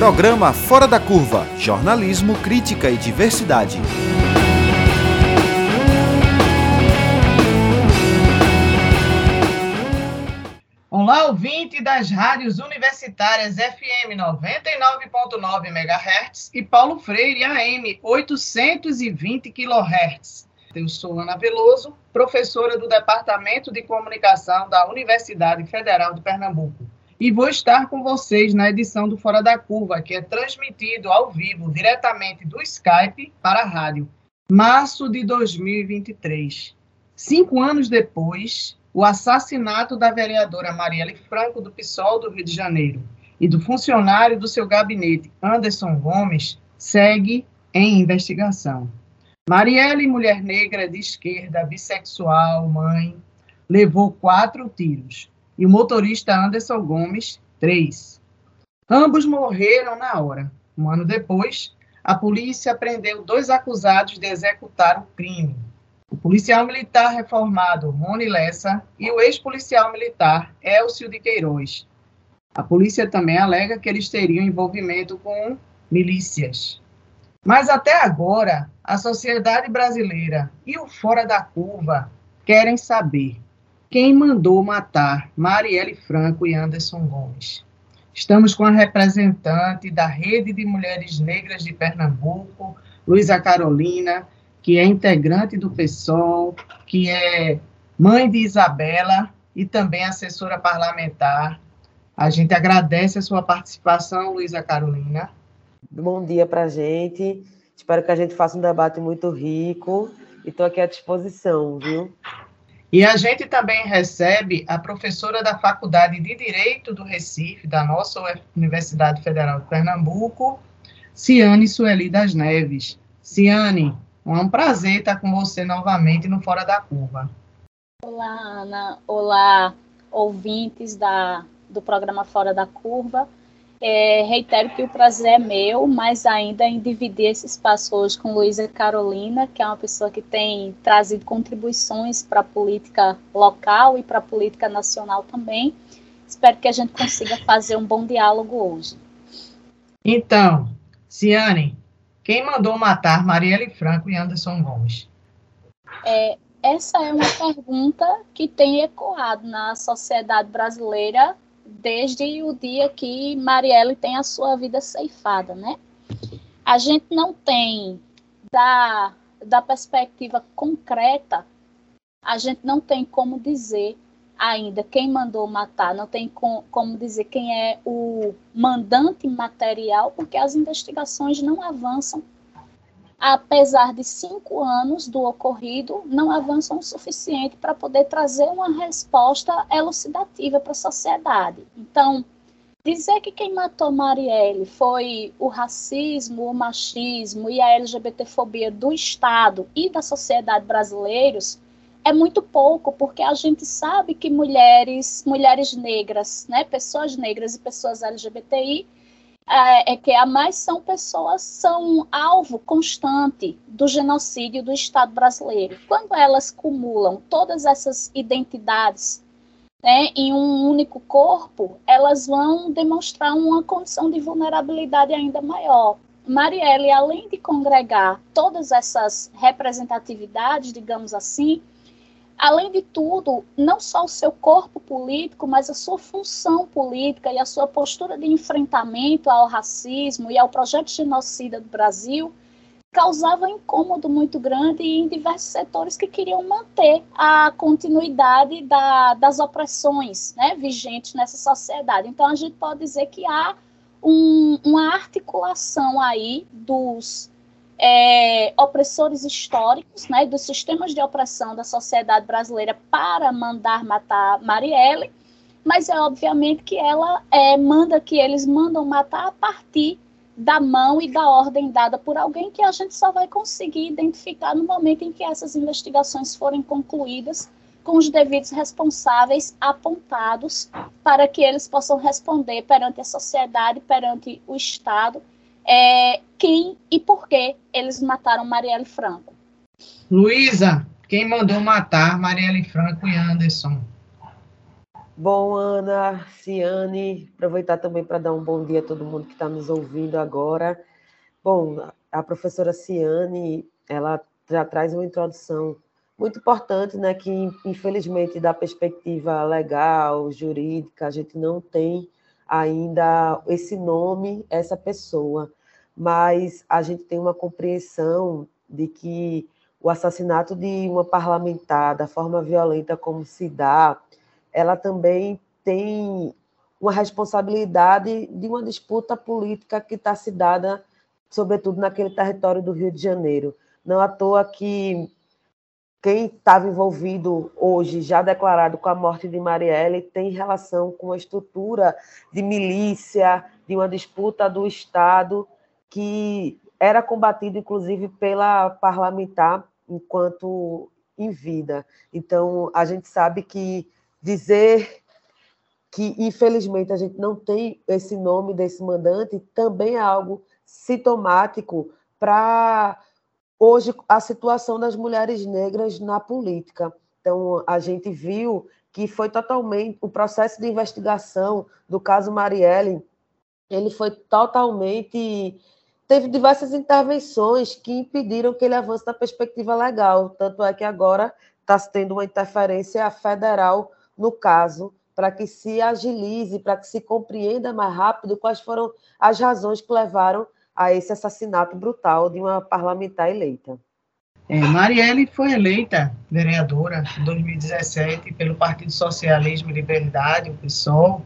Programa Fora da Curva Jornalismo, Crítica e Diversidade. Olá, ouvinte das rádios universitárias FM 99.9 MHz e Paulo Freire AM 820 kHz. Eu sou Ana Veloso, professora do Departamento de Comunicação da Universidade Federal de Pernambuco e vou estar com vocês na edição do Fora da Curva, que é transmitido ao vivo diretamente do Skype para a rádio, março de 2023. Cinco anos depois, o assassinato da vereadora Marielle Franco do PSOL do Rio de Janeiro e do funcionário do seu gabinete, Anderson Gomes, segue em investigação. Marielle, mulher negra de esquerda, bissexual, mãe, levou quatro tiros e o motorista Anderson Gomes, três. Ambos morreram na hora. Um ano depois, a polícia prendeu dois acusados de executar o crime. O policial militar reformado Rony Lessa e o ex-policial militar Elcio de Queiroz. A polícia também alega que eles teriam envolvimento com milícias. Mas até agora, a sociedade brasileira e o fora da curva querem saber quem mandou matar Marielle Franco e Anderson Gomes. Estamos com a representante da Rede de Mulheres Negras de Pernambuco, Luísa Carolina, que é integrante do PSOL, que é mãe de Isabela e também assessora parlamentar. A gente agradece a sua participação, Luísa Carolina. Bom dia para a gente. Espero que a gente faça um debate muito rico e estou aqui à disposição, viu? E a gente também recebe a professora da Faculdade de Direito do Recife, da nossa Universidade Federal de Pernambuco, Ciane Sueli das Neves. Ciane, é um prazer estar com você novamente no Fora da Curva. Olá, Ana. Olá, ouvintes da, do programa Fora da Curva. É, reitero que o prazer é meu, mas ainda em dividir esse espaço hoje com Luísa Carolina, que é uma pessoa que tem trazido contribuições para a política local e para a política nacional também. Espero que a gente consiga fazer um bom diálogo hoje. Então, Ciane, quem mandou matar Marielle Franco e Anderson Gomes? É, essa é uma pergunta que tem ecoado na sociedade brasileira desde o dia que Marielle tem a sua vida ceifada, né? A gente não tem, da, da perspectiva concreta, a gente não tem como dizer ainda quem mandou matar, não tem com, como dizer quem é o mandante material, porque as investigações não avançam apesar de cinco anos do ocorrido, não avançam o suficiente para poder trazer uma resposta elucidativa para a sociedade. Então, dizer que quem matou Marielle foi o racismo, o machismo e a LGBTfobia do Estado e da sociedade brasileiros é muito pouco, porque a gente sabe que mulheres, mulheres negras, né, pessoas negras e pessoas LGBTI é, é, que a mais são pessoas são alvo constante do genocídio do Estado brasileiro. Quando elas cumulam todas essas identidades né, em um único corpo, elas vão demonstrar uma condição de vulnerabilidade ainda maior. Marielle, além de congregar todas essas representatividades, digamos assim, além de tudo, não só o seu corpo político, mas a sua função política e a sua postura de enfrentamento ao racismo e ao projeto genocida do Brasil causava incômodo muito grande em diversos setores que queriam manter a continuidade da, das opressões né, vigentes nessa sociedade. Então, a gente pode dizer que há um, uma articulação aí dos é, opressores históricos, né, dos sistemas de opressão da sociedade brasileira para mandar matar Marielle, mas é obviamente que ela é, manda que eles mandam matar a partir da mão e da ordem dada por alguém que a gente só vai conseguir identificar no momento em que essas investigações forem concluídas com os devidos responsáveis apontados para que eles possam responder perante a sociedade, perante o Estado é, quem e por que eles mataram Marielle Franco. Luísa, quem mandou matar Marielle Franco e Anderson? Bom, Ana, Ciane, aproveitar também para dar um bom dia a todo mundo que está nos ouvindo agora. Bom, a professora Ciane, ela já traz uma introdução muito importante, né, que infelizmente da perspectiva legal, jurídica, a gente não tem ainda esse nome, essa pessoa, mas a gente tem uma compreensão de que o assassinato de uma parlamentar, da forma violenta como se dá, ela também tem uma responsabilidade de uma disputa política que está se dada, sobretudo naquele território do Rio de Janeiro. Não à toa que quem estava envolvido hoje, já declarado com a morte de Marielle, tem relação com a estrutura de milícia, de uma disputa do Estado, que era combatido, inclusive, pela parlamentar enquanto em vida. Então, a gente sabe que dizer que, infelizmente, a gente não tem esse nome desse mandante também é algo sintomático para hoje a situação das mulheres negras na política. Então, a gente viu que foi totalmente o processo de investigação do caso Marielle, ele foi totalmente teve diversas intervenções que impediram que ele avance na perspectiva legal, tanto é que agora está tendo uma interferência federal no caso, para que se agilize, para que se compreenda mais rápido quais foram as razões que levaram a esse assassinato brutal de uma parlamentar eleita. É, Marielle foi eleita vereadora em 2017 pelo Partido Socialismo e Liberdade, o PSOL.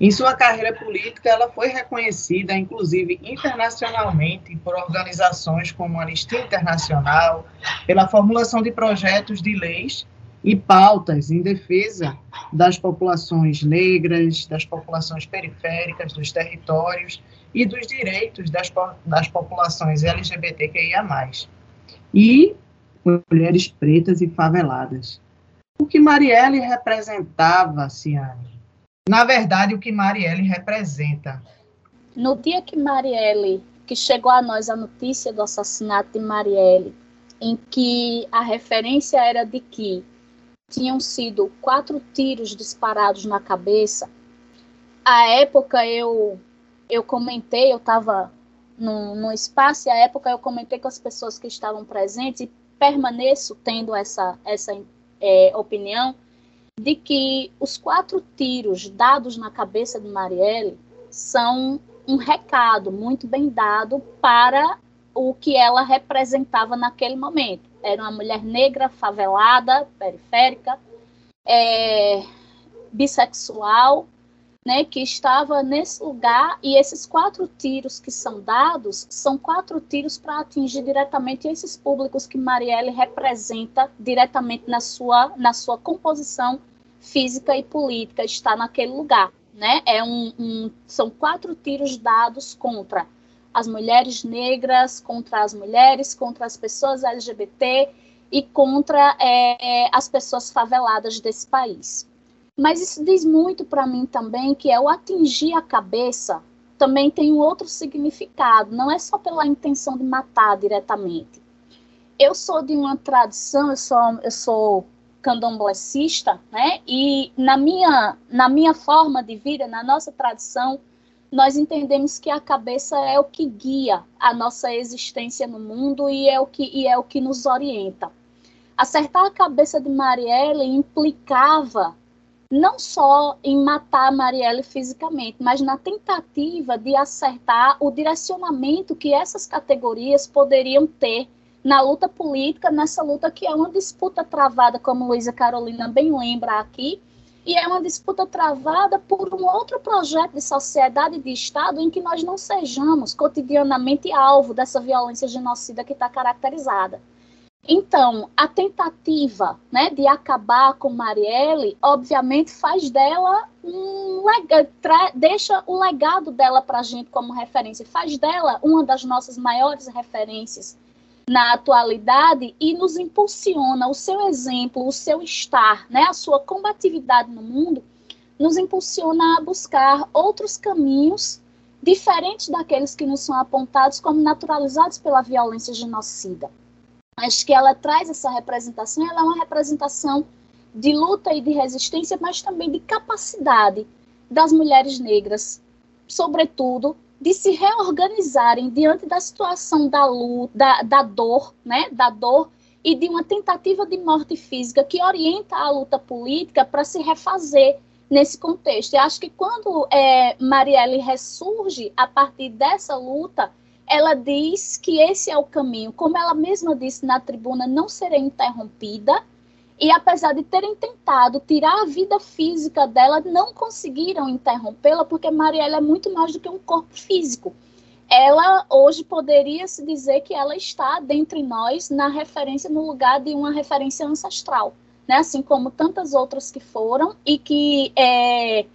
Em sua carreira política, ela foi reconhecida, inclusive internacionalmente, por organizações como a Anistia Internacional, pela formulação de projetos de leis e pautas em defesa das populações negras, das populações periféricas, dos territórios e dos direitos das, das populações LGBTQIA+. E mulheres pretas e faveladas. O que Marielle representava, Ciane? Na verdade, o que Marielle representa. No dia que Marielle, que chegou a nós a notícia do assassinato de Marielle, em que a referência era de que tinham sido quatro tiros disparados na cabeça, à época eu eu comentei, eu estava no, no espaço, e à época eu comentei com as pessoas que estavam presentes, e permaneço tendo essa, essa é, opinião, de que os quatro tiros dados na cabeça de Marielle são um recado muito bem dado para o que ela representava naquele momento. Era uma mulher negra, favelada, periférica, é, bissexual, né, que estava nesse lugar e esses quatro tiros que são dados são quatro tiros para atingir diretamente esses públicos que Marielle representa diretamente na sua na sua composição física e política está naquele lugar, né? É um, um são quatro tiros dados contra as mulheres negras, contra as mulheres, contra as pessoas LGBT e contra é, as pessoas faveladas desse país. Mas isso diz muito para mim também que é o atingir a cabeça também tem um outro significado, não é só pela intenção de matar diretamente. Eu sou de uma tradição, eu sou, eu sou candomblessista, né? E na minha, na minha forma de vida, na nossa tradição, nós entendemos que a cabeça é o que guia a nossa existência no mundo e é o que, e é o que nos orienta. Acertar a cabeça de Marielle implicava não só em matar Marielle fisicamente, mas na tentativa de acertar o direcionamento que essas categorias poderiam ter na luta política, nessa luta que é uma disputa travada, como Luísa Carolina bem lembra aqui, e é uma disputa travada por um outro projeto de sociedade e de Estado em que nós não sejamos cotidianamente alvo dessa violência genocida que está caracterizada. Então, a tentativa né, de acabar com Marielle, obviamente, faz dela um deixa o legado dela para a gente como referência, faz dela uma das nossas maiores referências na atualidade e nos impulsiona o seu exemplo, o seu estar, né, a sua combatividade no mundo, nos impulsiona a buscar outros caminhos diferentes daqueles que nos são apontados como naturalizados pela violência genocida. Acho que ela traz essa representação, ela é uma representação de luta e de resistência, mas também de capacidade das mulheres negras, sobretudo, de se reorganizarem diante da situação da luta, da, da dor, né, da dor e de uma tentativa de morte física que orienta a luta política para se refazer nesse contexto. E acho que quando é, Marielle ressurge a partir dessa luta, ela diz que esse é o caminho. Como ela mesma disse na tribuna, não serei interrompida, e apesar de terem tentado tirar a vida física dela, não conseguiram interrompê-la, porque Mariela é muito mais do que um corpo físico. Ela hoje poderia se dizer que ela está dentre nós na referência no lugar de uma referência ancestral, né? Assim como tantas outras que foram e que é,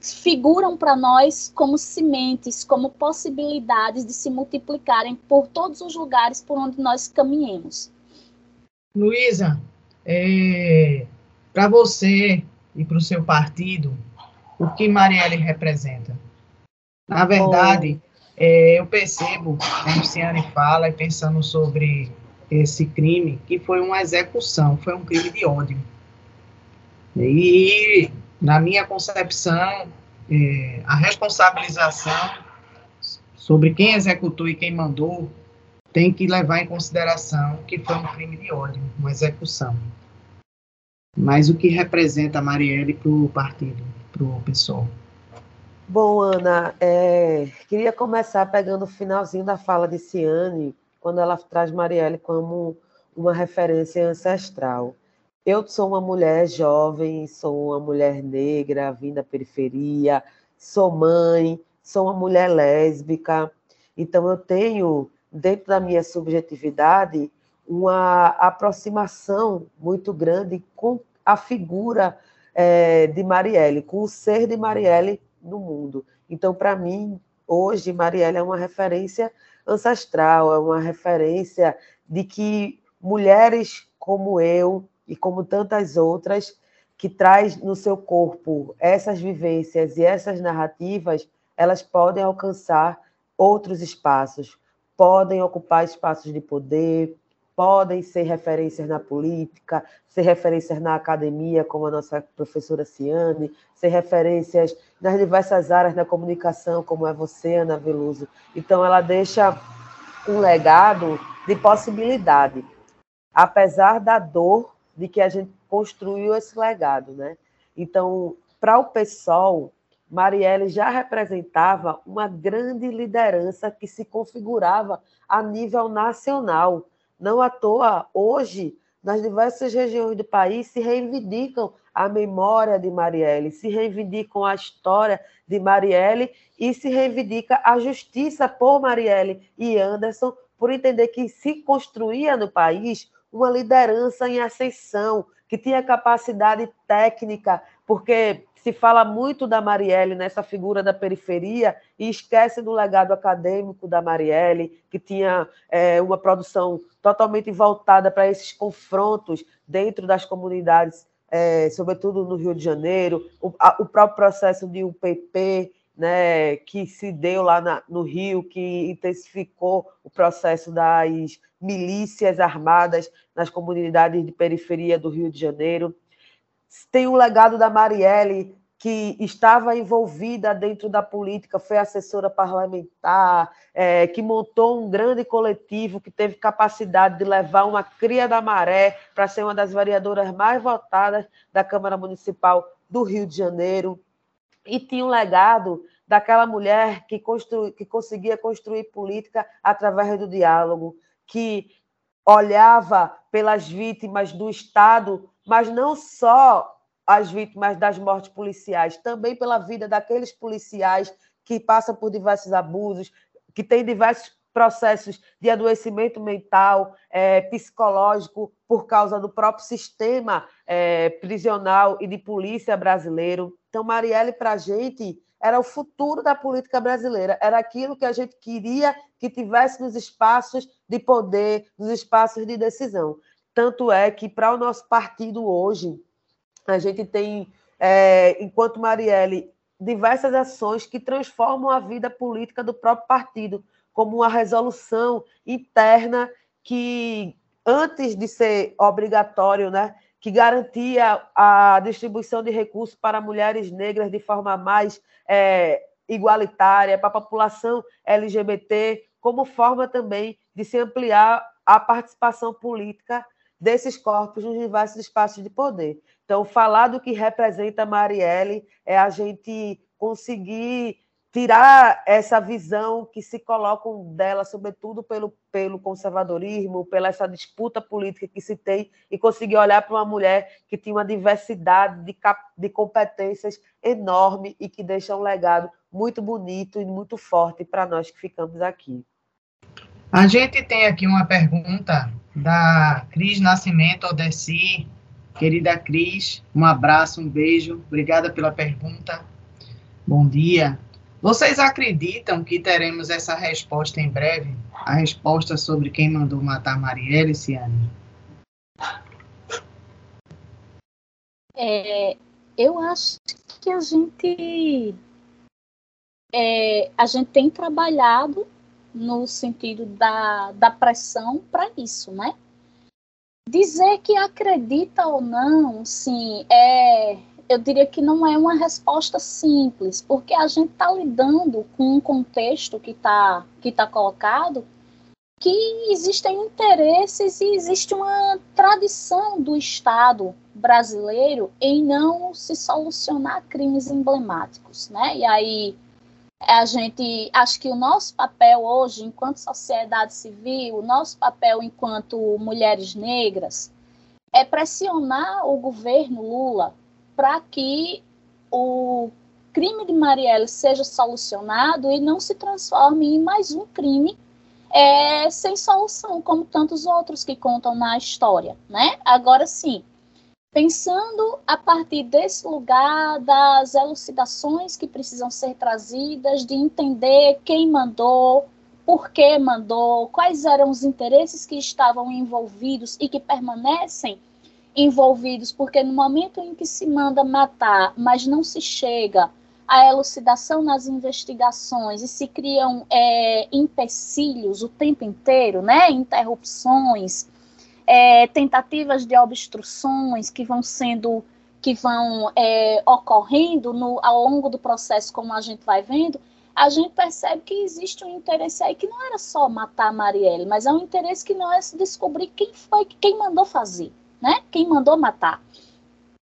figuram para nós como sementes, como possibilidades de se multiplicarem por todos os lugares por onde nós caminhemos. Luísa, é, para você e para o seu partido, o que Marielle representa? Na verdade, é, eu percebo, como Ciane fala, e pensando sobre esse crime, que foi uma execução, foi um crime de ódio. E, na minha concepção, é, a responsabilização sobre quem executou e quem mandou tem que levar em consideração que foi um crime de ódio, uma execução. Mas o que representa a Marielle para o partido, para o PSOL? Bom, Ana, é, queria começar pegando o finalzinho da fala de Ciane, quando ela traz Marielle como uma referência ancestral. Eu sou uma mulher jovem, sou uma mulher negra, vim da periferia, sou mãe, sou uma mulher lésbica, então eu tenho dentro da minha subjetividade, uma aproximação muito grande com a figura é, de Marielle, com o ser de Marielle no mundo. Então, para mim, hoje, Marielle é uma referência ancestral, é uma referência de que mulheres como eu e como tantas outras que traz no seu corpo essas vivências e essas narrativas, elas podem alcançar outros espaços, podem ocupar espaços de poder, podem ser referências na política, ser referências na academia, como a nossa professora Ciane, ser referências nas diversas áreas da comunicação, como é você, Ana Veloso. Então, ela deixa um legado de possibilidade, apesar da dor de que a gente construiu esse legado, né? Então, para o PSOL, Marielle já representava uma grande liderança que se configurava a nível nacional. Não à toa, hoje, nas diversas regiões do país, se reivindicam a memória de Marielle, se reivindicam a história de Marielle e se reivindica a justiça por Marielle e Anderson, por entender que se construía no país uma liderança em ascensão, que tinha capacidade técnica, porque se fala muito da Marielle nessa figura da periferia e esquece do legado acadêmico da Marielle, que tinha é, uma produção totalmente voltada para esses confrontos dentro das comunidades, é, sobretudo no Rio de Janeiro, o, a, o próprio processo de UPP, né, que se deu lá na, no Rio, que intensificou o processo das milícias armadas nas comunidades de periferia do Rio de Janeiro. Tem o legado da Marielle, que estava envolvida dentro da política, foi assessora parlamentar, é, que montou um grande coletivo, que teve capacidade de levar uma cria da maré para ser uma das vereadoras mais votadas da Câmara Municipal do Rio de Janeiro. E tinha um legado daquela mulher que, constru... que conseguia construir política através do diálogo, que olhava pelas vítimas do Estado mas não só as vítimas das mortes policiais, também pela vida daqueles policiais que passam por diversos abusos, que têm diversos processos de adoecimento mental, é, psicológico, por causa do próprio sistema é, prisional e de polícia brasileiro. Então, Marielle, para a gente, era o futuro da política brasileira, era aquilo que a gente queria que tivesse nos espaços de poder, nos espaços de decisão. Tanto é que, para o nosso partido hoje, a gente tem, é, enquanto Marielle, diversas ações que transformam a vida política do próprio partido, como uma resolução interna que, antes de ser obrigatório, né, que garantia a distribuição de recursos para mulheres negras de forma mais é, igualitária, para a população LGBT, como forma também de se ampliar a participação política desses corpos nos diversos espaços de poder. Então, falar do que representa Marielle é a gente conseguir tirar essa visão que se colocam dela, sobretudo pelo, pelo conservadorismo, pela essa disputa política que se tem, e conseguir olhar para uma mulher que tinha uma diversidade de, de competências enorme e que deixa um legado muito bonito e muito forte para nós que ficamos aqui. A gente tem aqui uma pergunta da Cris Nascimento Odessi. Querida Cris, um abraço, um beijo. Obrigada pela pergunta. Bom dia. Vocês acreditam que teremos essa resposta em breve? A resposta sobre quem mandou matar Marielle, Ciane? É, eu acho que a gente é, a gente tem trabalhado no sentido da, da pressão para isso, né? Dizer que acredita ou não, sim, é, eu diria que não é uma resposta simples, porque a gente está lidando com um contexto que está que tá colocado que existem interesses e existe uma tradição do Estado brasileiro em não se solucionar crimes emblemáticos, né? E aí a gente acho que o nosso papel hoje, enquanto sociedade civil, o nosso papel enquanto mulheres negras, é pressionar o governo Lula para que o crime de Marielle seja solucionado e não se transforme em mais um crime é, sem solução, como tantos outros que contam na história, né? Agora sim, pensando a partir desse lugar das elucidações que precisam ser trazidas, de entender quem mandou, por que mandou, quais eram os interesses que estavam envolvidos e que permanecem envolvidos, porque no momento em que se manda matar, mas não se chega à elucidação nas investigações e se criam é, empecilhos o tempo inteiro, né? Interrupções, é, tentativas de obstruções que vão sendo que vão é, ocorrendo no, ao longo do processo, como a gente vai vendo, a gente percebe que existe um interesse aí que não era só matar a Marielle, mas é um interesse que não é descobrir quem foi, quem mandou fazer né? Quem mandou matar.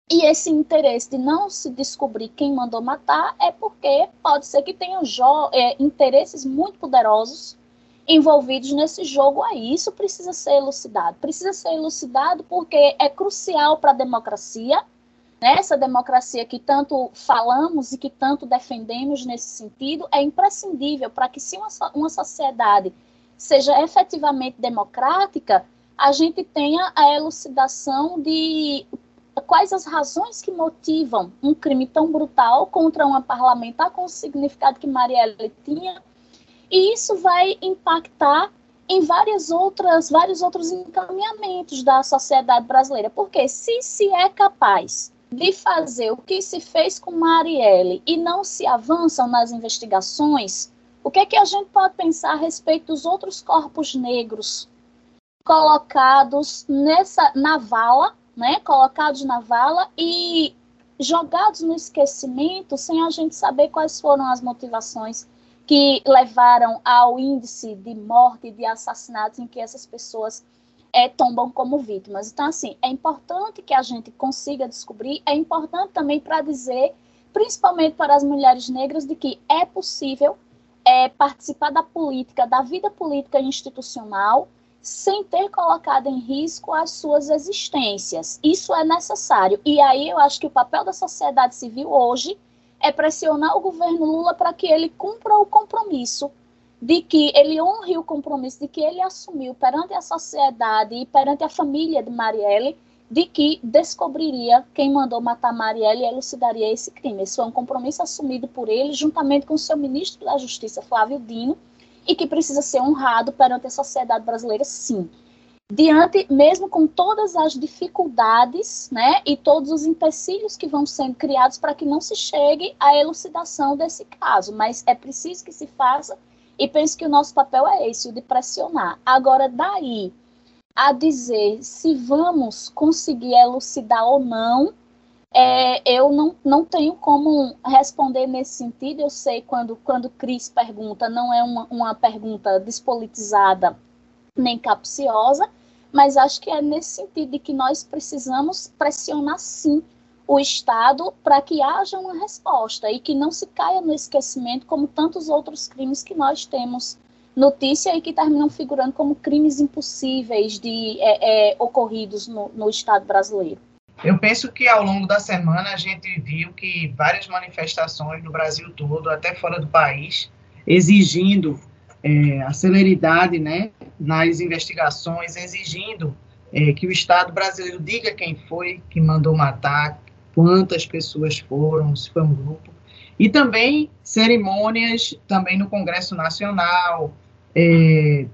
E esse interesse de não se descobrir quem mandou matar é porque pode ser que tenham é, interesses muito poderosos envolvidos nesse jogo aí. Isso precisa ser elucidado. Precisa ser elucidado porque é crucial para a democracia, né? essa democracia que tanto falamos e que tanto defendemos nesse sentido, é imprescindível para que, se uma, uma sociedade seja efetivamente democrática, a gente tenha a elucidação de quais as razões que motivam um crime tão brutal contra uma parlamentar com o significado que Marielle tinha, e isso vai impactar em várias outras, vários outros encaminhamentos da sociedade brasileira, porque se se é capaz de fazer o que se fez com Marielle e não se avançam nas investigações, o que é que a gente pode pensar a respeito dos outros corpos negros colocados nessa na vala, né? Colocados na vala e jogados no esquecimento sem a gente saber quais foram as motivações que levaram ao índice de morte e de assassinatos em que essas pessoas é, tombam como vítimas. Então, assim, é importante que a gente consiga descobrir, é importante também para dizer, principalmente para as mulheres negras, de que é possível é, participar da política, da vida política institucional, sem ter colocado em risco as suas existências. Isso é necessário. E aí eu acho que o papel da sociedade civil hoje é pressionar o governo Lula para que ele cumpra o compromisso de que ele honre o compromisso de que ele assumiu perante a sociedade e perante a família de Marielle de que descobriria quem mandou matar Marielle e elucidaria esse crime. Esse foi um compromisso assumido por ele juntamente com o seu ministro da Justiça, Flávio Dino, e que precisa ser honrado perante a sociedade brasileira, sim. Diante, mesmo com todas as dificuldades, né, e todos os empecilhos que vão sendo criados para que não se chegue à elucidação desse caso, mas é preciso que se faça e penso que o nosso papel é esse, o de pressionar. Agora, daí a dizer se vamos conseguir elucidar ou não, é, eu não, não tenho como responder nesse sentido. Eu sei quando, quando Cris pergunta, não é uma, uma pergunta despolitizada nem capciosa, mas acho que é nesse sentido de que nós precisamos pressionar sim o Estado para que haja uma resposta e que não se caia no esquecimento como tantos outros crimes que nós temos notícia e que terminam figurando como crimes impossíveis de é, é, ocorridos no, no Estado brasileiro. Eu penso que ao longo da semana a gente viu que várias manifestações no Brasil todo, até fora do país, exigindo é, a celeridade né, nas investigações, exigindo é, que o Estado brasileiro diga quem foi que mandou matar, quantas pessoas foram, se foi um grupo, e também cerimônias também no Congresso Nacional, é,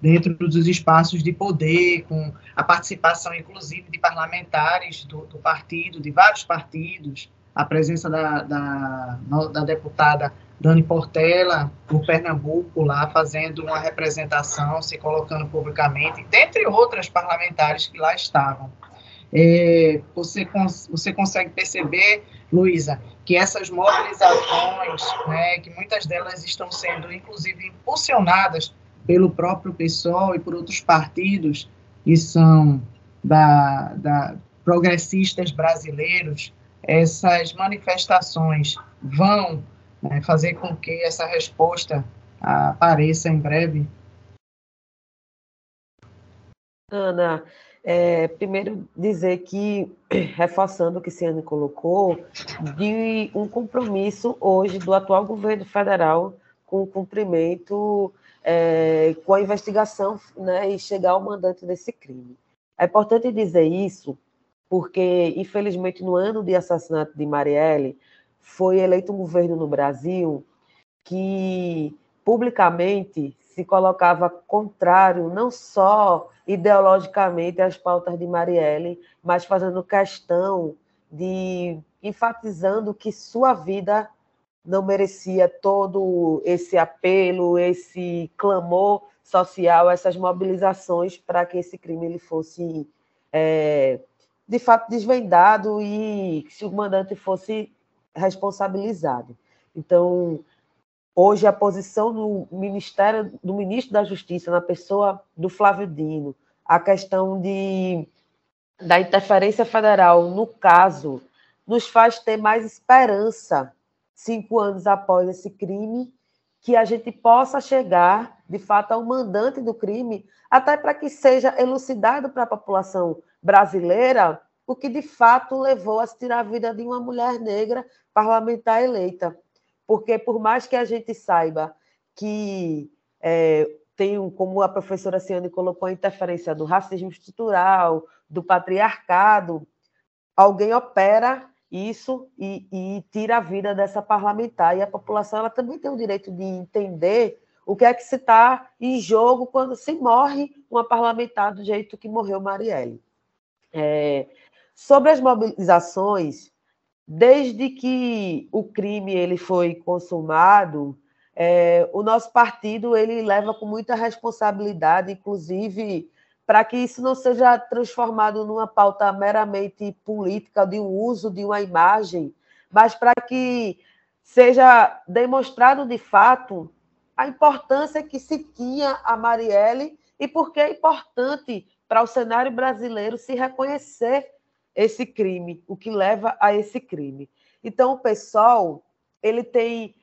dentro dos espaços de poder, com a participação, inclusive, de parlamentares do, do partido, de vários partidos, a presença da, da, da, deputada Dani Portela, por Pernambuco, lá fazendo uma representação, se colocando publicamente, dentre outras parlamentares que lá estavam. É, você, você consegue perceber, Luísa, que essas mobilizações, né, que muitas delas estão sendo, inclusive, impulsionadas pelo próprio PSOL e por outros partidos que são da, da progressistas brasileiros, essas manifestações vão né, fazer com que essa resposta apareça em breve? Ana, é, primeiro, dizer que, reforçando o que Ciane colocou, de um compromisso hoje do atual governo federal com o cumprimento, é, com a investigação né, e chegar ao mandante desse crime. É importante dizer isso porque, infelizmente, no ano de assassinato de Marielle, foi eleito um governo no Brasil que publicamente se colocava contrário não só ideologicamente as pautas de Marielle, mas fazendo questão de enfatizando que sua vida não merecia todo esse apelo, esse clamor social, essas mobilizações para que esse crime ele fosse é, de fato desvendado e se o mandante fosse responsabilizado. Então, Hoje, a posição do Ministério, do Ministro da Justiça, na pessoa do Flávio Dino, a questão de, da interferência federal no caso, nos faz ter mais esperança, cinco anos após esse crime, que a gente possa chegar, de fato, ao mandante do crime, até para que seja elucidado para a população brasileira o que de fato levou a tirar a vida de uma mulher negra parlamentar eleita porque por mais que a gente saiba que é, tem, como a professora Ciane colocou, a interferência do racismo estrutural, do patriarcado, alguém opera isso e, e, tira a vida dessa parlamentar. E a população ela também tem o direito de entender o que é que se está em jogo quando se morre uma parlamentar do jeito que morreu Marielle. É, sobre as mobilizações, desde que o crime ele foi consumado, é, o nosso partido ele leva com muita responsabilidade, inclusive para que isso não seja transformado numa pauta meramente política de um uso de uma imagem, mas para que seja demonstrado de fato a importância que se tinha a Marielle e por que é importante para o cenário brasileiro se reconhecer esse crime, o que leva a esse crime. Então, o pessoal ele tem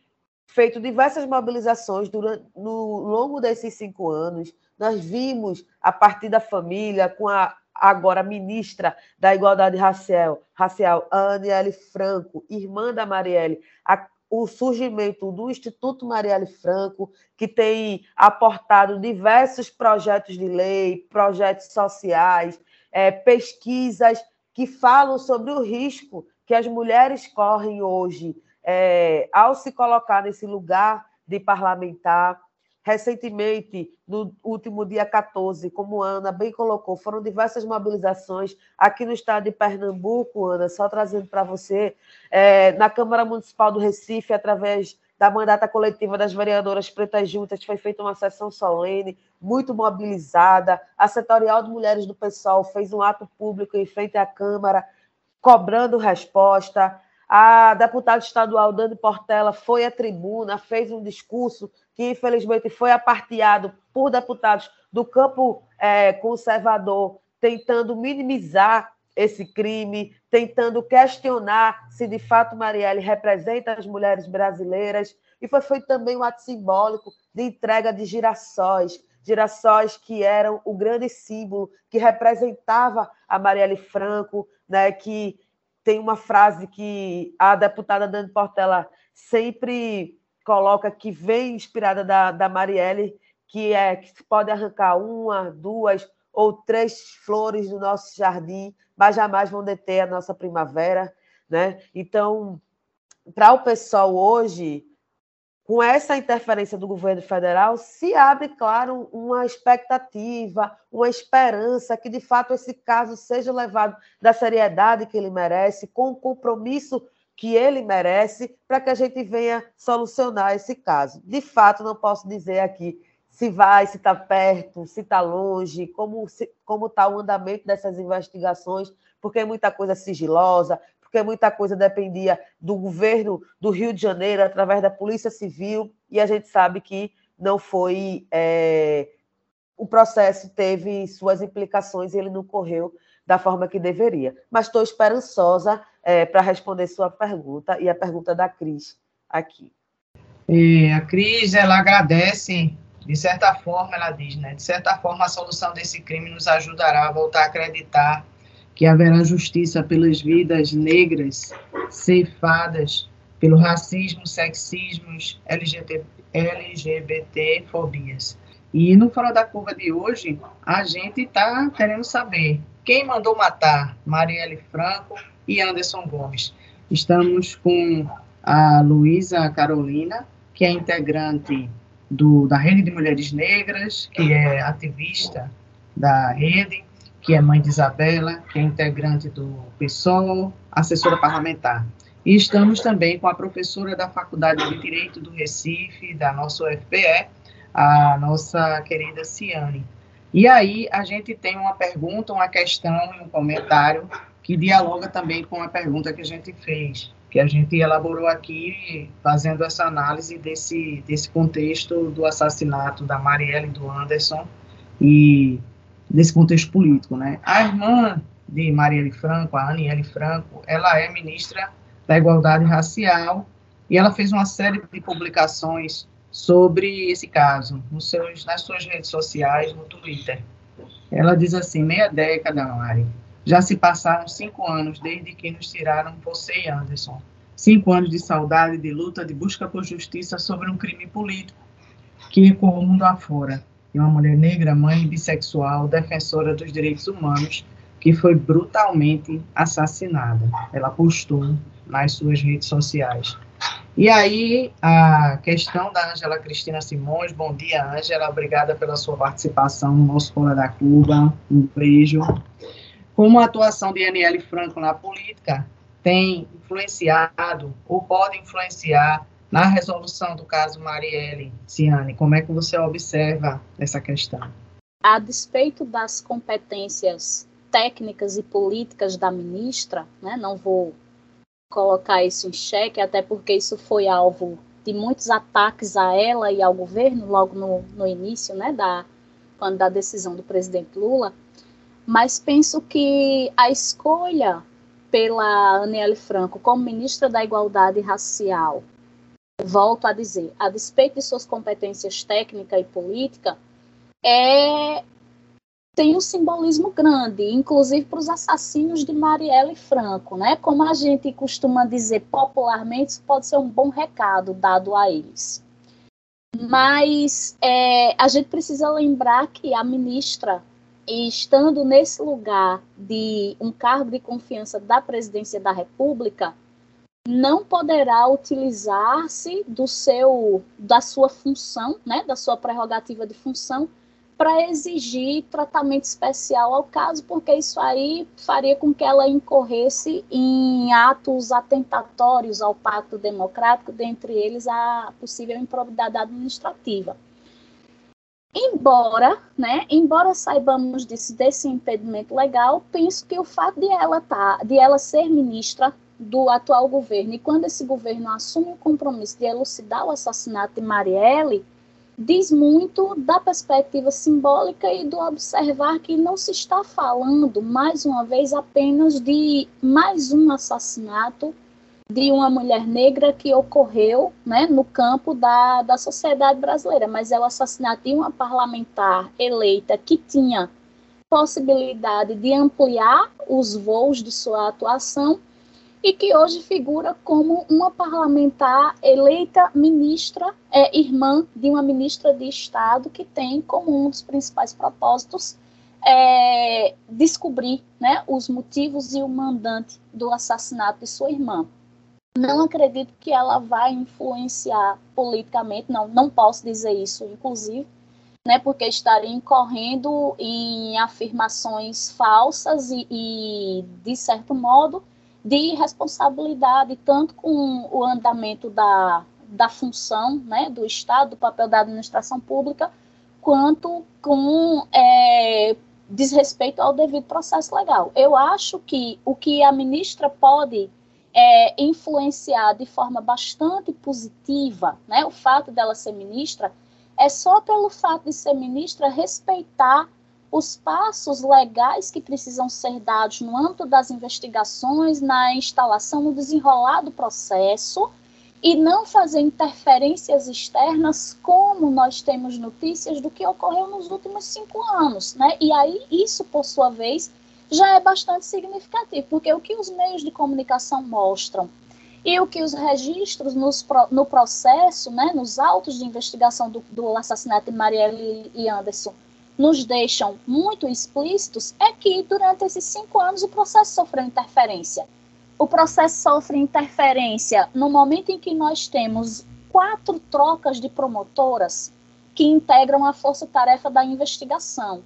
feito diversas mobilizações durante, no longo desses cinco anos. Nós vimos, a partir da família, com a agora ministra da Igualdade Racial, racial Aniele Franco, irmã da Marielle, a, o surgimento do Instituto Marielle Franco, que tem aportado diversos projetos de lei, projetos sociais, é, pesquisas que falam sobre o risco que as mulheres correm hoje é, ao se colocar nesse lugar de parlamentar. Recentemente, no último dia 14, como Ana bem colocou, foram diversas mobilizações aqui no estado de Pernambuco, Ana, só trazendo para você, é, na Câmara Municipal do Recife, através da mandata coletiva das vereadoras pretas juntas, foi feita uma sessão solene, muito mobilizada. A setorial de mulheres do PSOL fez um ato público em frente à Câmara, cobrando resposta. A deputada estadual Dani Portela foi à tribuna, fez um discurso que, infelizmente, foi aparteado por deputados do campo é, conservador, tentando minimizar esse crime, tentando questionar se de fato Marielle representa as mulheres brasileiras. E foi feito também um ato simbólico de entrega de girassóis, girassóis que eram o grande símbolo que representava a Marielle Franco, né, que tem uma frase que a deputada Dani Portela sempre coloca que vem inspirada da, da Marielle, que é que se pode arrancar uma, duas ou três flores do nosso jardim, mas jamais vão deter a nossa primavera, né? Então, para o pessoal hoje, com essa interferência do governo federal, se abre, claro, uma expectativa, uma esperança que, de fato, esse caso seja levado da seriedade que ele merece, com o compromisso que ele merece, para que a gente venha solucionar esse caso. De fato, não posso dizer aqui se vai, se está perto, se está longe, como está o andamento dessas investigações, porque é muita coisa sigilosa, porque muita coisa dependia do governo do Rio de Janeiro, através da Polícia Civil, e a gente sabe que não foi. É, o processo teve suas implicações e ele não correu da forma que deveria. Mas estou esperançosa é, para responder sua pergunta e a pergunta da Cris aqui. É, a Cris, ela agradece, de certa forma, ela diz, né? De certa forma, a solução desse crime nos ajudará a voltar a acreditar que haverá justiça pelas vidas negras ceifadas pelo racismo, sexismos, LGBT, LGBT fobias. E no Fora da Curva de hoje, a gente está querendo saber quem mandou matar Marielle Franco e Anderson Gomes. Estamos com a Luísa Carolina, que é integrante do, da Rede de Mulheres Negras, que é ativista da rede, que é mãe de Isabela, que é integrante do PSOL, assessora parlamentar. E estamos também com a professora da Faculdade de Direito do Recife, da nossa UFPE, a nossa querida Ciane. E aí a gente tem uma pergunta, uma questão e um comentário que dialoga também com a pergunta que a gente fez, que a gente elaborou aqui fazendo essa análise desse, desse contexto do assassinato da Marielle e do Anderson e nesse contexto político, né? A irmã de Marielle Franco, a Aniele Franco, ela é ministra da Igualdade Racial e ela fez uma série de publicações sobre esse caso nos seus, nas suas redes sociais, no Twitter. Ela diz assim, meia década, Mari, já se passaram cinco anos desde que nos tiraram você e Anderson. Cinco anos de saudade, de luta, de busca por justiça sobre um crime político que ecoou o mundo afora e uma mulher negra, mãe bissexual, defensora dos direitos humanos, que foi brutalmente assassinada. Ela postou nas suas redes sociais. E aí, a questão da Ângela Cristina Simões. Bom dia, Ângela. Obrigada pela sua participação no nosso Fora da Cuba. Um beijo. Como a atuação de Aniele Franco na política tem influenciado ou pode influenciar na resolução do caso Marielle, Ciane, como é que você observa essa questão? A despeito das competências técnicas e políticas da ministra, né, não vou colocar isso em xeque, até porque isso foi alvo de muitos ataques a ela e ao governo logo no, no início, né, da, quando da decisão do presidente Lula, mas penso que a escolha pela Aniele Franco como ministra da Igualdade Racial volto a dizer, a despeito de suas competências técnica e política, é, tem um simbolismo grande, inclusive para os assassinos de Marielle Franco, né? Como a gente costuma dizer popularmente, isso pode ser um bom recado dado a eles. Mas é, a gente precisa lembrar que a ministra, estando nesse lugar de um cargo de confiança da presidência da República, não poderá utilizar-se do seu da sua função, né, da sua prerrogativa de função para exigir tratamento especial ao caso, porque isso aí faria com que ela incorresse em atos atentatórios ao pacto democrático, dentre eles a possível improbidade administrativa. Embora, né, embora saibamos desse, impedimento legal, penso que o fato de ela tá, de ela ser ministra do atual governo e quando esse governo assume o compromisso de elucidar o assassinato de Marielle, diz muito da perspectiva simbólica e do observar que não se está falando, mais uma vez, apenas de mais um assassinato de uma mulher negra que ocorreu né, no campo da, da sociedade brasileira, mas é o assassinato de uma parlamentar eleita que tinha possibilidade de ampliar os voos de sua atuação e que hoje figura como uma parlamentar eleita ministra, é, irmã de uma ministra de Estado que tem como um dos principais propósitos é, descobrir né, os motivos e o mandante do assassinato de sua irmã não acredito que ela vai influenciar politicamente, não, não posso dizer isso, inclusive, né, porque estaria incorrendo em afirmações falsas e, e, de certo modo, de responsabilidade, tanto com o andamento da, da função né, do Estado, do papel da administração pública, quanto com é, desrespeito ao devido processo legal. Eu acho que o que a ministra pode é, influenciar de forma bastante positiva, né, o fato dela ser ministra, é só pelo fato de ser ministra respeitar os passos legais que precisam ser dados no âmbito das investigações, na instalação, no desenrolar do processo e não fazer interferências externas, como nós temos notícias do que ocorreu nos últimos cinco anos, né? E aí isso, por sua vez, já é bastante significativo, porque o que os meios de comunicação mostram e o que os registros nos, no processo, né, nos autos de investigação do, do assassinato de Marielle e Anderson, nos deixam muito explícitos é que durante esses cinco anos o processo sofreu interferência. O processo sofre interferência no momento em que nós temos quatro trocas de promotoras que integram a força-tarefa da investigação.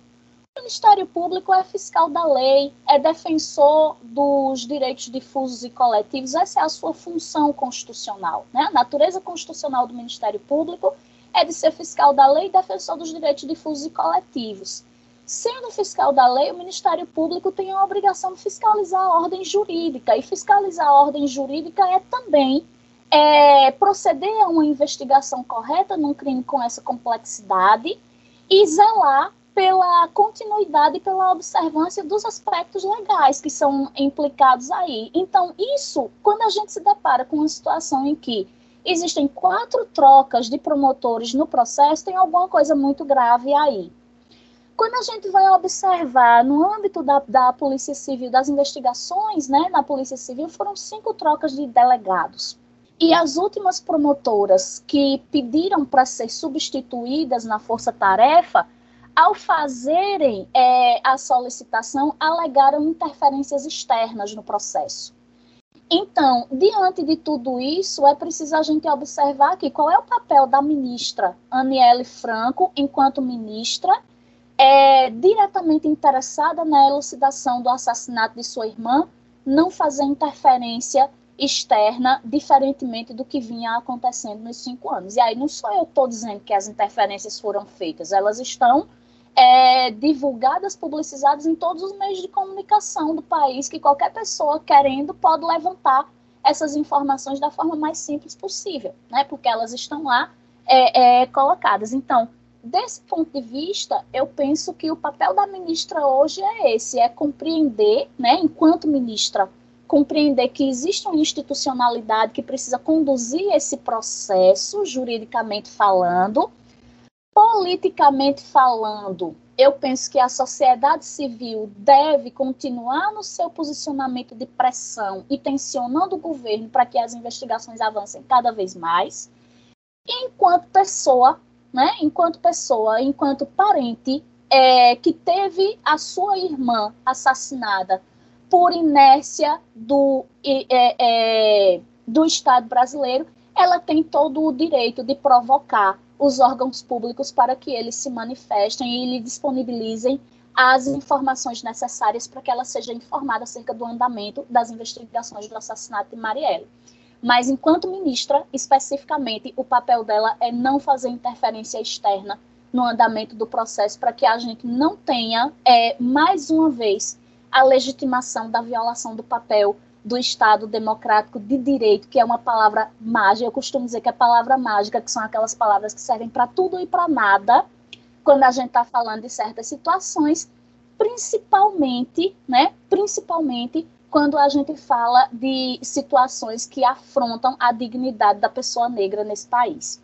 O Ministério Público é fiscal da lei, é defensor dos direitos difusos e coletivos, essa é a sua função constitucional. Né? A natureza constitucional do Ministério Público é de ser fiscal da lei e defensor dos direitos difusos e coletivos. Sendo fiscal da lei, o Ministério Público tem a obrigação de fiscalizar a ordem jurídica, e fiscalizar a ordem jurídica é também é, proceder a uma investigação correta num crime com essa complexidade e zelar pela continuidade e pela observância dos aspectos legais que são implicados aí. Então, isso, quando a gente se depara com uma situação em que existem quatro trocas de promotores no processo, tem alguma coisa muito grave aí. Quando a gente vai observar no âmbito da, da Polícia Civil, das investigações né, na Polícia Civil, foram cinco trocas de delegados. E as últimas promotoras que pediram para ser substituídas na Força Tarefa ao fazerem é, a solicitação, alegaram interferências externas no processo. Então, diante de tudo isso, é preciso a gente observar aqui qual é o papel da ministra Aniele Franco, enquanto ministra, é, diretamente interessada na elucidação do assassinato de sua irmã, não fazer interferência externa, diferentemente do que vinha acontecendo nos cinco anos. E aí não sou eu estou dizendo que as interferências foram feitas, elas estão é, divulgadas, publicizadas em todos os meios de comunicação do país, que qualquer pessoa querendo pode levantar essas informações da forma mais simples possível, né? Porque elas estão lá é, é, colocadas. Então, desse ponto de vista, eu penso que o papel da ministra hoje é esse, é compreender, né, enquanto ministra, compreender que existe uma institucionalidade que precisa conduzir esse processo, juridicamente falando, politicamente falando, eu penso que a sociedade civil deve continuar no seu posicionamento de pressão e tensionando o governo para que as investigações avancem cada vez mais. Enquanto pessoa, né, enquanto pessoa, enquanto parente é, que teve a sua irmã assassinada por inércia do, é, é, do Estado brasileiro, ela tem todo o direito de provocar os órgãos públicos para que eles se manifestem e lhe disponibilizem as informações necessárias para que ela seja informada acerca do andamento das investigações do assassinato de Marielle. Mas, enquanto ministra, especificamente, o papel dela é não fazer interferência externa no andamento do processo para que a gente não tenha, é, mais uma vez, a legitimação da violação do papel do Estado democrático de direito, que é uma palavra mágica. Eu costumo dizer que é palavra mágica, que são aquelas palavras que servem para tudo e para nada, quando a gente está falando de certas situações, principalmente, né? Principalmente quando a gente fala de situações que afrontam a dignidade da pessoa negra nesse país.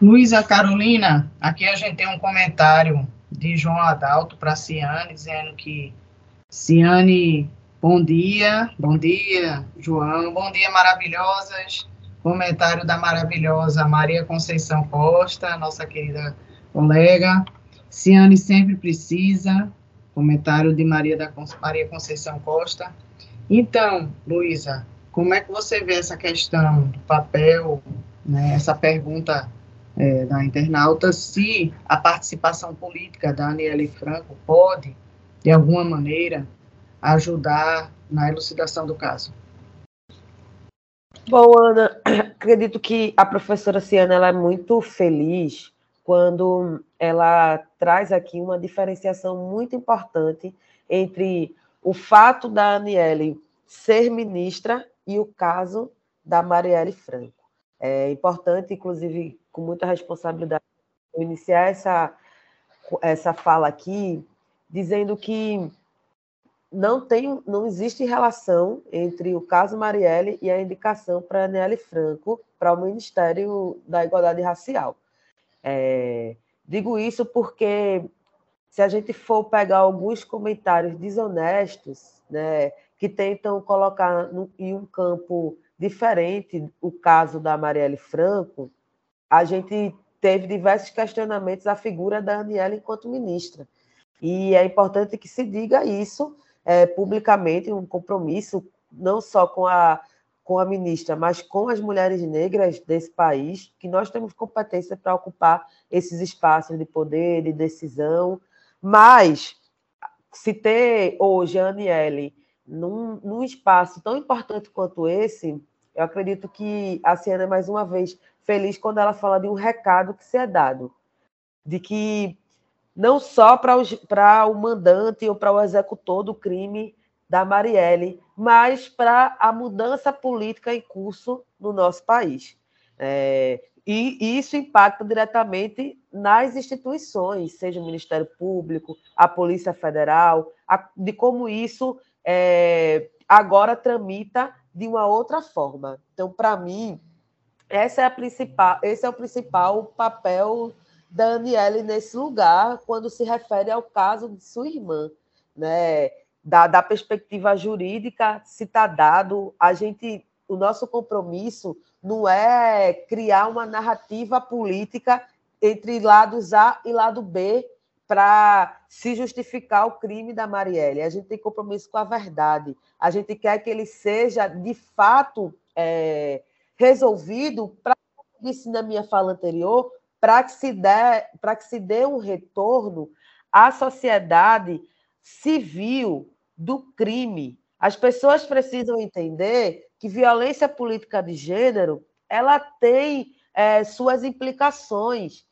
Luísa Carolina, aqui a gente tem um comentário de João Adalto para Ciane, dizendo que Ciane, bom dia, bom dia, João, bom dia, maravilhosas. Comentário da maravilhosa Maria Conceição Costa, nossa querida colega. Ciane sempre precisa. Comentário de Maria, da, Maria Conceição Costa. Então, Luísa, como é que você vê essa questão do papel, né, essa pergunta é, da internauta, se a participação política da Aniele Franco pode, de alguma maneira, ajudar na elucidação do caso? Bom, Ana, acredito que a professora Ciana ela é muito feliz quando ela traz aqui uma diferenciação muito importante entre o fato da Aniele ser ministra e o caso da Marielle Franco. É importante, inclusive, com muita responsabilidade, iniciar essa, essa fala aqui, dizendo que não tem, não existe relação entre o caso Marielle e a indicação para Nelly Franco para o Ministério da Igualdade Racial. É, digo isso porque se a gente for pegar alguns comentários desonestos, né, que tentam colocar no, em um campo diferente o caso da Marielle Franco, a gente teve diversos questionamentos à figura da Aniela enquanto ministra. E é importante que se diga isso é, publicamente, um compromisso não só com a, com a ministra, mas com as mulheres negras desse país, que nós temos competência para ocupar esses espaços de poder, de decisão. Mas, se ter hoje a Aniele num, num espaço tão importante quanto esse, eu acredito que a Ciana é mais uma vez feliz quando ela fala de um recado que se é dado, de que não só para o mandante ou para o executor do crime da Marielle, mas para a mudança política em curso no nosso país. É, e isso impacta diretamente nas instituições, seja o Ministério Público, a Polícia Federal, a, de como isso é, agora tramita de uma outra forma. Então, para mim, essa é a principal, esse é o principal papel da Aniele nesse lugar, quando se refere ao caso de sua irmã. Né? Da, da perspectiva jurídica, se está dado, a gente, o nosso compromisso não é criar uma narrativa política entre lados A e lado B para se justificar o crime da Marielle. A gente tem compromisso com a verdade. A gente quer que ele seja, de fato, é, resolvido, para, disse na minha fala anterior, para que, se dê, que se dê um retorno à sociedade civil do crime. As pessoas precisam entender que violência política de gênero ela tem é, suas implicações,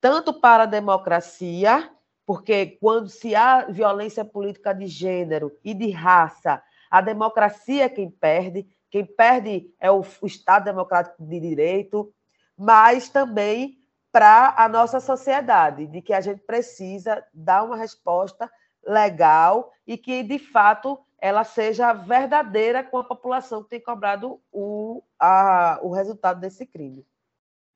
tanto para a democracia, porque quando se há violência política de gênero e de raça, a democracia é quem perde, quem perde é o, Estado Democrático de Direito, mas também para a nossa sociedade, de que a gente precisa dar uma resposta legal e que, de fato, ela seja verdadeira com a população que tem cobrado o, a, o resultado desse crime.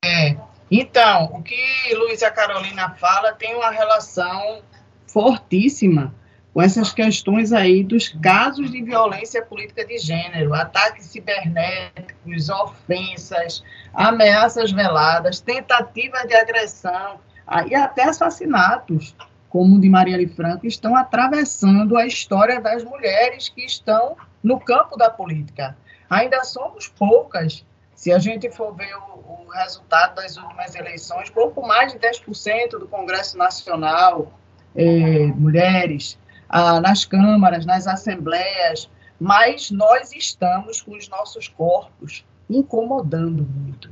É. Então, o que Luísa Carolina fala tem uma relação fortíssima com essas questões aí dos casos de violência política de gênero, ataques cibernéticos, ofensas, ameaças veladas, tentativa de agressão e até assassinatos, como o de Marielle Franco, estão atravessando a história das mulheres que estão no campo da política. Ainda somos poucas Se a gente for ver o, o resultado das últimas eleições, pouco mais de 10% do Congresso Nacional, é, mulheres, ah, nas câmaras, nas assembleias, mas nós estamos com os nossos corpos incomodando muito.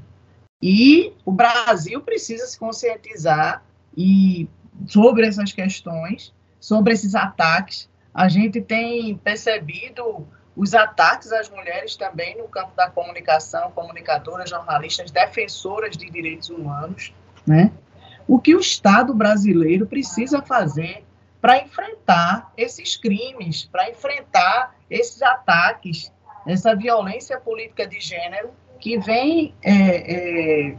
E o Brasil precisa se conscientizar e sobre essas questões, sobre esses ataques. A gente tem percebido os ataques às mulheres também no campo da comunicação, comunicadoras, jornalistas, defensoras de direitos humanos, né? O que o Estado brasileiro precisa fazer para enfrentar esses crimes, para enfrentar esses ataques, essa violência política de gênero que vem é, é,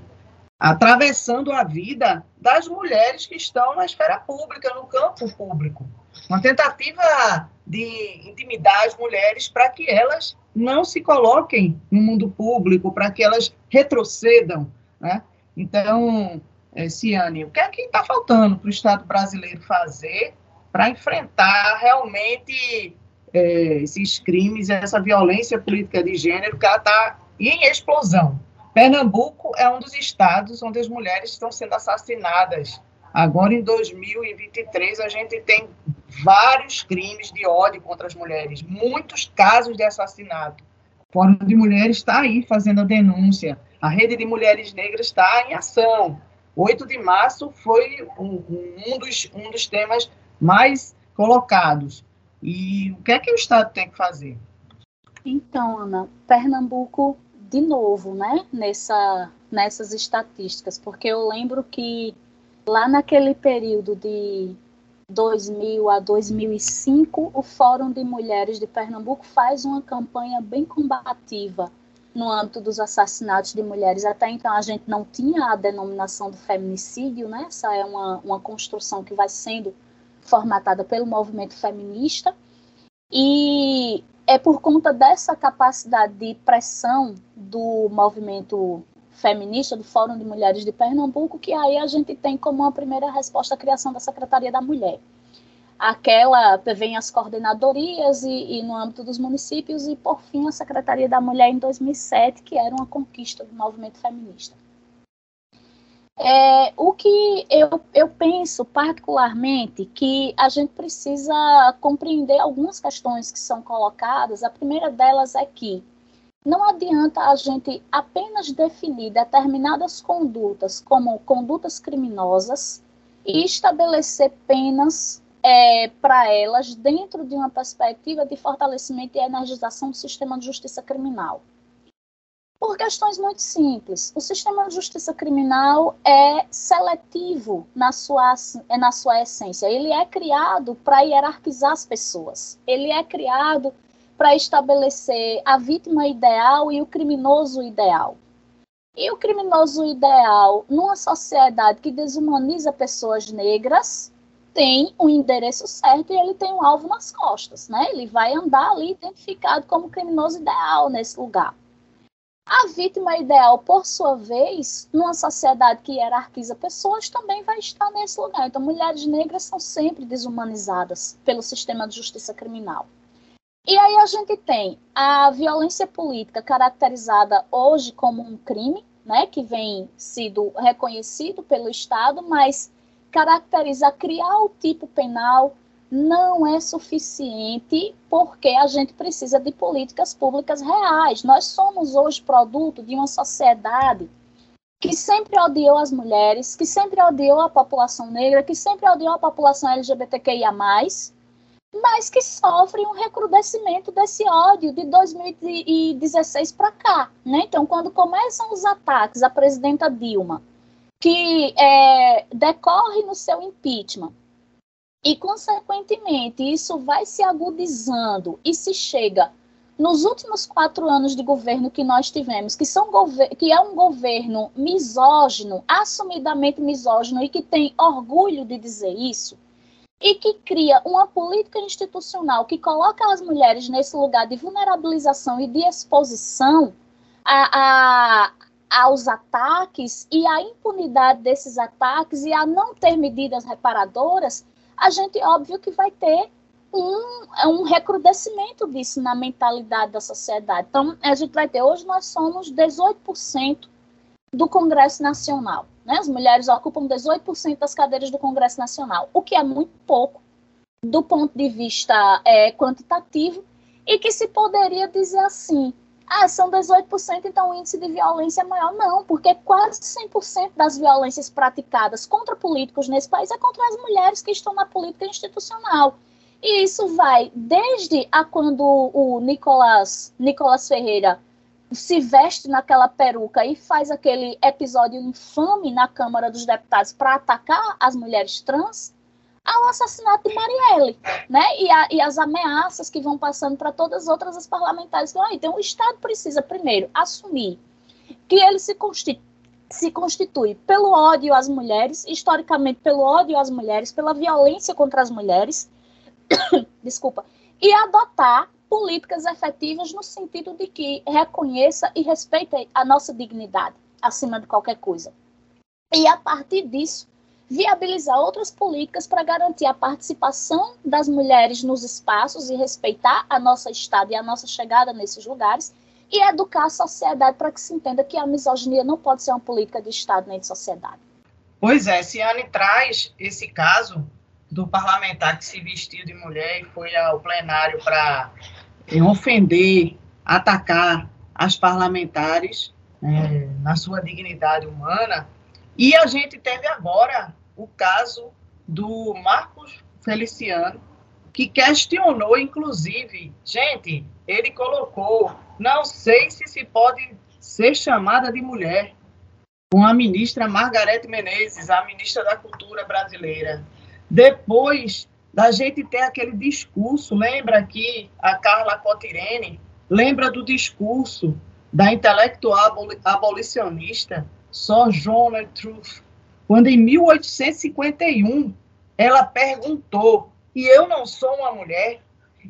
atravessando a vida das mulheres que estão na esfera pública, no campo público. Uma tentativa de intimidar as mulheres para que elas não se coloquem no mundo público, para que elas retrocedam. Né? Então, é, Ciane, o que é que está faltando para o Estado brasileiro fazer para enfrentar realmente é, esses crimes, essa violência política de gênero que está em explosão. Pernambuco é um dos estados onde as mulheres estão sendo assassinadas. Agora, em 2023, a gente tem vários crimes de ódio contra as mulheres, muitos casos de assassinato. O Fórum de Mulheres está aí fazendo a denúncia. A Rede de Mulheres Negras está em ação. 8 de março foi um, um, dos, um dos temas mais colocados. E o que é que o Estado tem que fazer? Então, Ana, Pernambuco, de novo, né, nessa, nessas estatísticas, porque eu lembro que lá naquele período de 2000 a 2005, o Fórum de Mulheres de Pernambuco faz uma campanha bem combativa no âmbito dos assassinatos de mulheres. Até então a gente não tinha a denominação do feminicídio, né? Essa é uma, uma construção que vai sendo formatada pelo movimento feminista, e é por conta dessa capacidade de pressão do movimento feminista, do Fórum de Mulheres de Pernambuco, que aí a gente tem como uma primeira resposta a criação da Secretaria da Mulher. Aquela vem as coordenadorias e, e, no âmbito dos municípios, e por fim a Secretaria da Mulher em 2007, que era uma conquista do movimento feminista. É, o que eu, eu penso particularmente que a gente precisa compreender algumas questões que são colocadas. A primeira delas é que não adianta a gente apenas definir determinadas condutas como condutas criminosas e estabelecer penas é, para elas dentro de uma perspectiva de fortalecimento e energização do sistema de justiça criminal. Por questões muito simples. O sistema de justiça criminal é seletivo na sua, é na sua essência. Ele é criado para hierarquizar as pessoas. Ele é criado para estabelecer a vítima ideal e o criminoso ideal. E o criminoso ideal, numa sociedade que desumaniza pessoas negras, tem um endereço certo e ele tem um alvo nas costas, né? Ele vai andar ali identificado como criminoso ideal nesse lugar. A vítima ideal, por sua vez, numa sociedade que hierarquiza pessoas, também vai estar nesse lugar. Então, mulheres negras são sempre desumanizadas pelo sistema de justiça criminal. E aí a gente tem a violência política caracterizada hoje como um crime, né, que vem sido reconhecido pelo Estado, mas caracteriza criar o tipo penal não é suficiente porque a gente precisa de políticas públicas reais. Nós somos hoje produto de uma sociedade que sempre odiou as mulheres, que sempre odiou a população negra, que sempre odiou a população LGBTQIA+, mas que sofre um recrudescimento desse ódio de 2016 para cá. Né? Então, quando começam os ataques à presidenta Dilma, que é, decorre no seu impeachment, e, consequentemente, isso vai se agudizando e se chega nos últimos quatro anos de governo que nós tivemos, que, são que é um governo misógino, assumidamente misógino e que tem orgulho de dizer isso, e que cria uma política institucional que coloca as mulheres nesse lugar de vulnerabilização e de exposição a, a, aos ataques e à impunidade desses ataques e a não ter medidas reparadoras, a gente, óbvio, que vai ter um, é um recrudescimento disso na mentalidade da sociedade. Então, a gente vai ter, hoje nós somos 18% do Congresso Nacional. Né? As mulheres ocupam 18% das cadeiras do Congresso Nacional, o que é muito pouco do ponto de vista é, quantitativo, e que se poderia dizer assim, ah, são 18%, então o índice de violência é maior. Não, porque quase 100% das violências praticadas contra políticos nesse país é contra as mulheres que estão na política institucional. E isso vai desde a quando o Nicolas, Nicolas Ferreira se veste naquela peruca e faz aquele episódio infame na Câmara dos Deputados para atacar as mulheres trans, ao assassinato de Marielle, né? E, a, e as ameaças que vão passando para todas as outras as parlamentares. Então, então, o Estado precisa, primeiro, assumir que ele se constitui, se constitui pelo ódio às mulheres, historicamente pelo ódio às mulheres, pela violência contra as mulheres, desculpa, e adotar políticas efetivas no sentido de que reconheça e respeite a nossa dignidade acima de qualquer coisa. E a partir disso, viabilizar outras políticas para garantir a participação das mulheres nos espaços e respeitar a nossa estada e a nossa chegada nesses lugares e educar a sociedade para que se entenda que a misoginia não pode ser uma política de Estado nem de sociedade. Pois é, Ciane traz esse caso do parlamentar que se vestiu de mulher e foi ao plenário para ofender, atacar as parlamentares é, na sua dignidade humana. E a gente teve agora o caso do Marcos Feliciano, que questionou, inclusive, gente, ele colocou, não sei se se pode ser chamada de mulher, com a ministra Margarete Menezes, a ministra da Cultura brasileira. Depois da gente ter aquele discurso, lembra aqui a Carla Cotirene, lembra do discurso da intelectual abolicionista Sojourner Truth, quando em 1851 ela perguntou, e eu não sou uma mulher.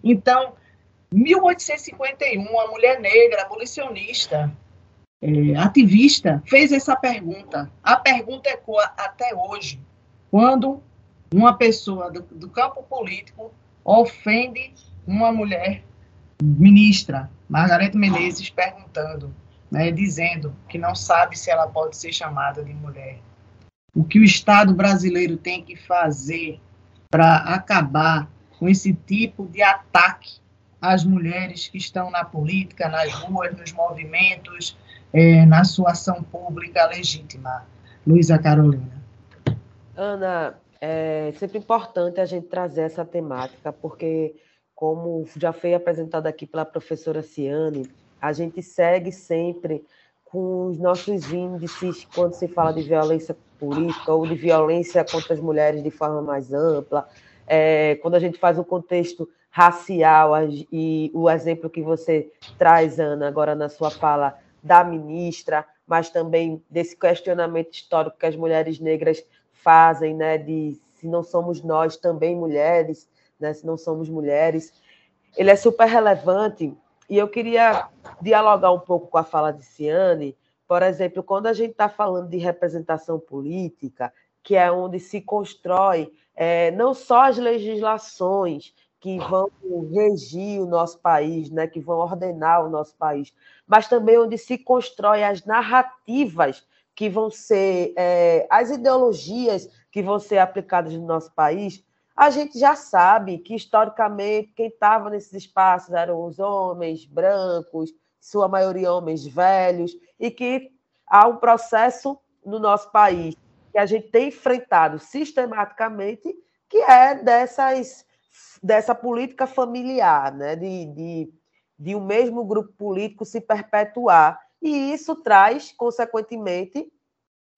Então, 1851, uma mulher negra, abolicionista, é, ativista, fez essa pergunta. A pergunta ecoa até hoje. Quando uma pessoa do, do campo político ofende uma mulher ministra, Margarete Menezes, perguntando, né, dizendo que não sabe se ela pode ser chamada de mulher o que o Estado brasileiro tem que fazer para acabar com esse tipo de ataque às mulheres que estão na política, nas ruas, nos movimentos, é, na sua ação pública legítima. Luísa Carolina. Ana, é sempre importante a gente trazer essa temática, porque, como já foi apresentado aqui pela professora Ciane, a gente segue sempre com os nossos índices quando se fala de violência política ou de violência contra as mulheres de forma mais ampla, é, quando a gente faz um contexto racial e o exemplo que você traz, Ana, agora na sua fala da ministra, mas também desse questionamento histórico que as mulheres negras fazem, né, de se não somos nós também mulheres, né, se não somos mulheres, ele é super relevante e eu queria dialogar um pouco com a fala de Ciane, por exemplo, quando a gente está falando de representação política, que é onde se constrói é, não só as legislações que vão regir o nosso país, né, que vão ordenar o nosso país, mas também onde se constrói as narrativas que vão ser é, as ideologias que vão ser aplicadas no nosso país, a gente já sabe que, historicamente, quem estava nesses espaços eram os homens brancos, sua maioria homens velhos, e que há um processo no nosso país que a gente tem enfrentado sistematicamente, que é dessas, dessa política familiar, né? de, de, de um mesmo grupo político se perpetuar. E isso traz, consequentemente,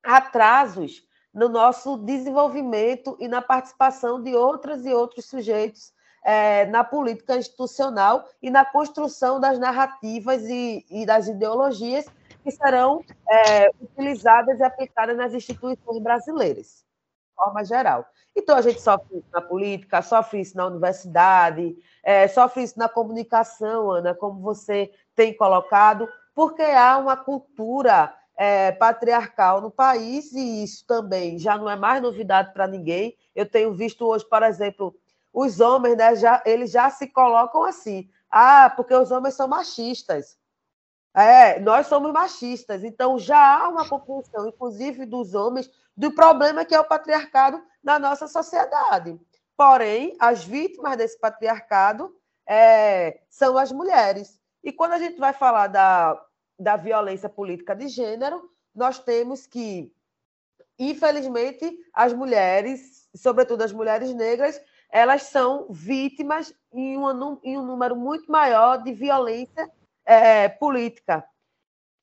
atrasos no nosso desenvolvimento e na participação de outras e outros sujeitos é, na política institucional e na construção das narrativas e, e das ideologias que serão é, utilizadas e aplicadas nas instituições brasileiras, de forma geral. Então, a gente sofre isso na política, sofre isso na universidade, é, sofre isso na comunicação, Ana, como você tem colocado, porque há uma cultura é, patriarcal no país, e isso também já não é mais novidade para ninguém. Eu tenho visto hoje, por exemplo, os homens, né, já, eles já se colocam assim. Ah, porque os homens são machistas. É, nós somos machistas, então já há uma compreensão, inclusive dos homens, do problema que é o patriarcado na nossa sociedade. Porém, as vítimas desse patriarcado é, são as mulheres. E quando a gente vai falar da, da violência política de gênero, nós temos que, infelizmente, as mulheres, sobretudo as mulheres negras, elas são vítimas em, uma, em um número muito maior de violência é, política.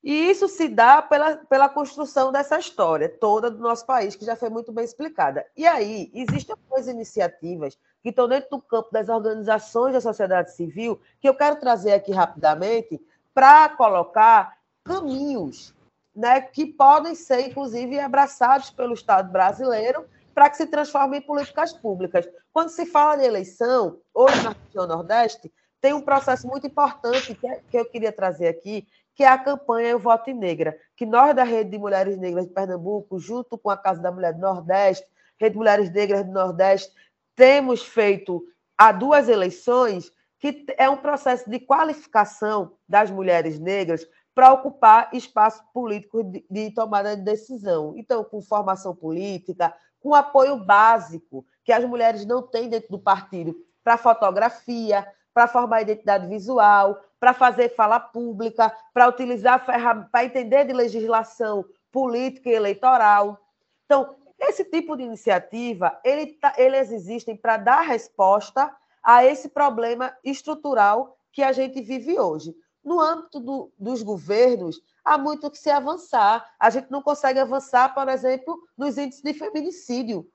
E isso se dá pela, pela construção dessa história toda do nosso país, que já foi muito bem explicada. E aí, existem algumas iniciativas que estão dentro do campo das organizações da sociedade civil, que eu quero trazer aqui rapidamente, para colocar caminhos né, que podem ser, inclusive, abraçados pelo Estado brasileiro para que se transformem em políticas públicas. Quando se fala de eleição, hoje na região Nordeste, tem um processo muito importante que eu queria trazer aqui, que é a campanha Eu Voto Negra, que nós da Rede de Mulheres Negras de Pernambuco, junto com a Casa da Mulher do Nordeste, Rede de Mulheres Negras do Nordeste, temos feito há duas eleições, que é um processo de qualificação das mulheres negras para ocupar espaço político de, de, tomada de decisão. Então, com formação política, com apoio básico que as mulheres não têm dentro do partido para fotografia, para formar identidade visual, para fazer fala pública, para utilizar para entender de legislação política e eleitoral. Então, esse tipo de iniciativa, ele tá, eles existem para dar resposta a esse problema estrutural que a gente vive hoje. No âmbito do, dos governos, há muito que se avançar. A gente não consegue avançar, por exemplo, nos índices de feminicídio.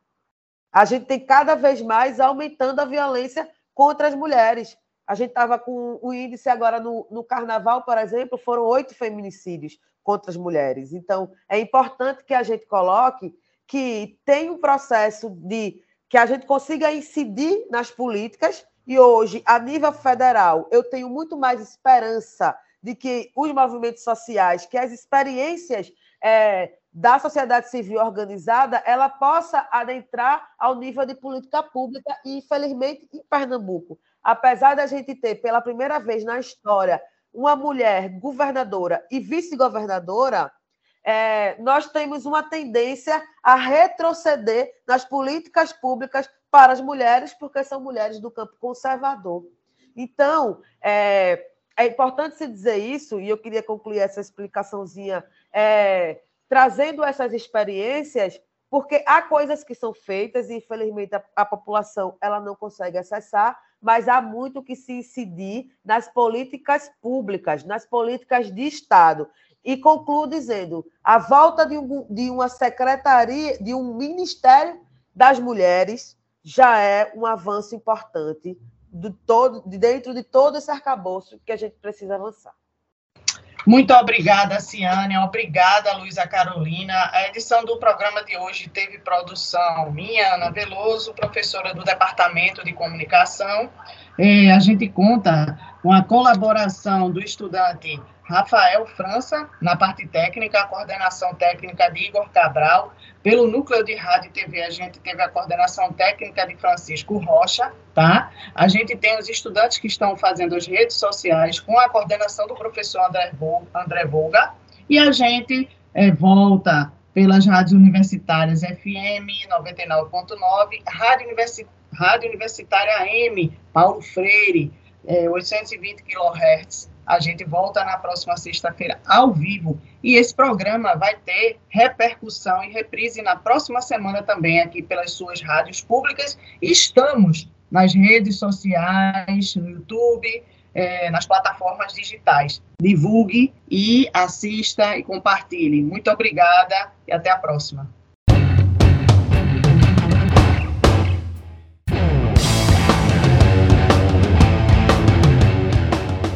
A gente tem cada vez mais aumentando a violência contra as mulheres. A gente estava com o índice agora no, no carnaval, por exemplo, foram oito feminicídios contra as mulheres. Então, é importante que a gente coloque que tem um processo de que a gente consiga incidir nas políticas, e hoje, a nível federal, eu tenho muito mais esperança de que os movimentos sociais, que as experiências é, da sociedade civil organizada, ela possa adentrar ao nível de política pública, e infelizmente em Pernambuco. Apesar da gente ter pela primeira vez na história uma mulher governadora e vice-governadora, é, nós temos uma tendência a retroceder nas políticas públicas para as mulheres, porque são mulheres do campo conservador. Então, é, é importante se dizer isso, e eu queria concluir essa explicaçãozinha é, trazendo essas experiências, porque há coisas que são feitas e, infelizmente, a, a população ela não consegue acessar, mas há muito que se incidir nas políticas públicas, nas políticas de Estado. E concluo dizendo: a volta de, um, de uma secretaria, de um Ministério das Mulheres, já é um avanço importante de, todo, de dentro de todo esse arcabouço que a gente precisa avançar. Muito obrigada, Ciane. Obrigada, Luísa Carolina. A edição do programa de hoje teve produção minha, Ana Veloso, professora do Departamento de Comunicação. É, a gente conta com a colaboração do estudante Rafael França, na parte técnica, a coordenação técnica de Igor Cabral. Pelo núcleo de rádio e TV, a gente teve a coordenação técnica de Francisco Rocha, tá? A gente tem os estudantes que estão fazendo as redes sociais com a coordenação do professor André, Volga. E a gente é, volta pelas rádios universitárias FM 99.9, Rádio, Universi rádio Universitária AM, Paulo Freire, é, 820 kHz a gente volta na próxima sexta-feira ao vivo e esse programa vai ter repercussão e reprise na próxima semana também aqui pelas suas rádios públicas. Estamos nas redes sociais, no YouTube, é, nas plataformas digitais. Divulgue e assista e compartilhe. Muito obrigada e até a próxima.